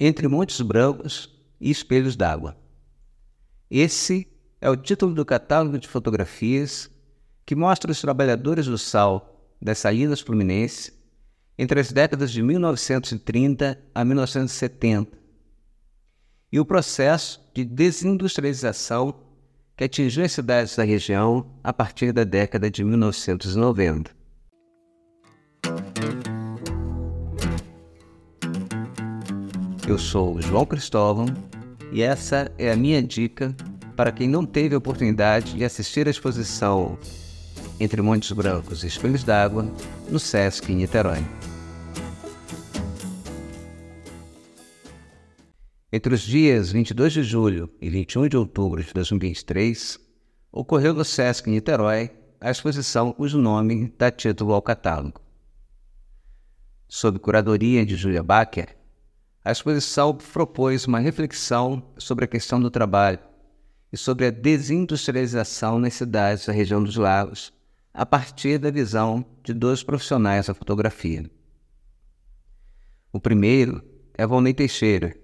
Entre Montes Brancos e Espelhos d'Água. Esse é o título do catálogo de fotografias que mostra os trabalhadores do sal das Salinas Fluminense entre as décadas de 1930 a 1970 e o processo de desindustrialização que atingiu as cidades da região a partir da década de 1990. Eu sou João Cristóvão e essa é a minha dica para quem não teve a oportunidade de assistir a exposição Entre Montes Brancos e Espelhos d'Água no Sesc em Niterói. Entre os dias 22 de julho e 21 de outubro de 2023, ocorreu no Sesc em Niterói a exposição cujo nome dá título ao catálogo. Sob curadoria de Julia Bacher, a exposição propôs uma reflexão sobre a questão do trabalho e sobre a desindustrialização nas cidades da região dos lagos, a partir da visão de dois profissionais da fotografia. O primeiro é Volney Teixeira,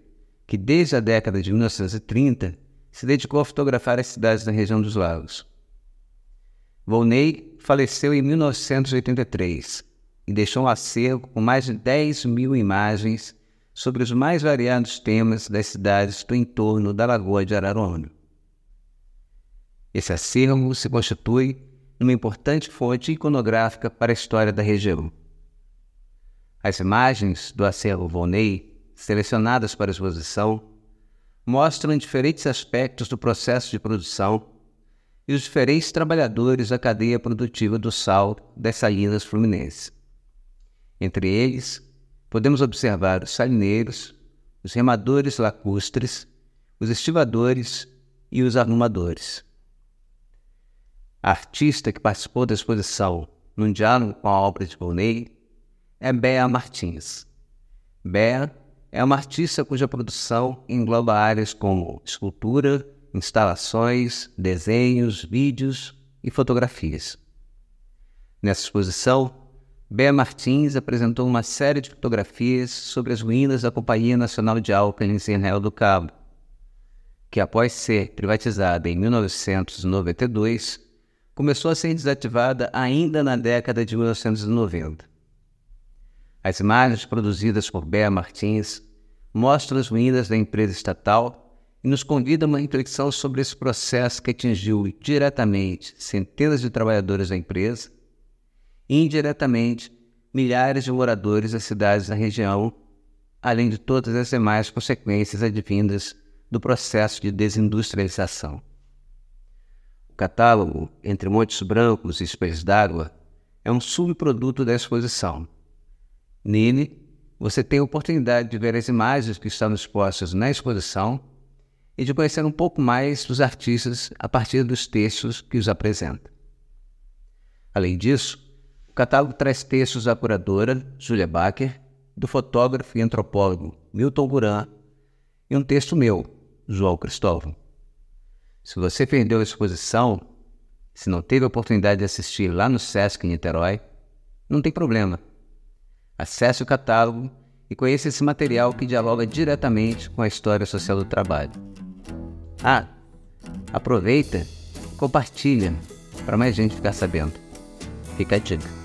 que desde a década de 1930 se dedicou a fotografar as cidades da região dos lagos. Volney faleceu em 1983 e deixou um acervo com mais de 10 mil imagens sobre os mais variados temas das cidades do entorno da Lagoa de Araruama. Esse acervo se constitui numa importante fonte iconográfica para a história da região. As imagens do acervo Volney, selecionadas para a exposição, mostram diferentes aspectos do processo de produção e os diferentes trabalhadores da cadeia produtiva do sal das salinas fluminenses. Entre eles, podemos observar os salineiros, os remadores lacustres, os estivadores e os arrumadores. A artista que participou da exposição num diálogo com a obra de Volney é Bea Martins. Bea é uma artista cuja produção engloba áreas como escultura, instalações, desenhos, vídeos e fotografias. Nessa exposição, Bea Martins apresentou uma série de fotografias sobre as ruínas da Companhia Nacional de Álcalis em Real do Cabo, que após ser privatizada em 1992, começou a ser desativada ainda na década de 1990. As imagens produzidas por Bea Martins mostram as ruínas da empresa estatal e nos convidam a uma reflexão sobre esse processo que atingiu diretamente centenas de trabalhadores da empresa indiretamente milhares de moradores das cidades da região, além de todas as demais consequências advindas do processo de desindustrialização. O catálogo Entre Montes Brancos e Espelhos d'Água é um subproduto da exposição. Nele, você tem a oportunidade de ver as imagens que estão expostas na exposição e de conhecer um pouco mais dos artistas a partir dos textos que os apresentam. Além disso, o catálogo traz textos da curadora Julia Bacher, do fotógrafo e antropólogo Milton Guran e um texto meu, João Cristóvão. Se você perdeu a exposição, se não teve a oportunidade de assistir lá no Sesc em Niterói, não tem problema. Acesse o catálogo e conheça esse material que dialoga diretamente com a história social do trabalho. Ah, aproveita, compartilha para mais gente ficar sabendo. Fica a dica.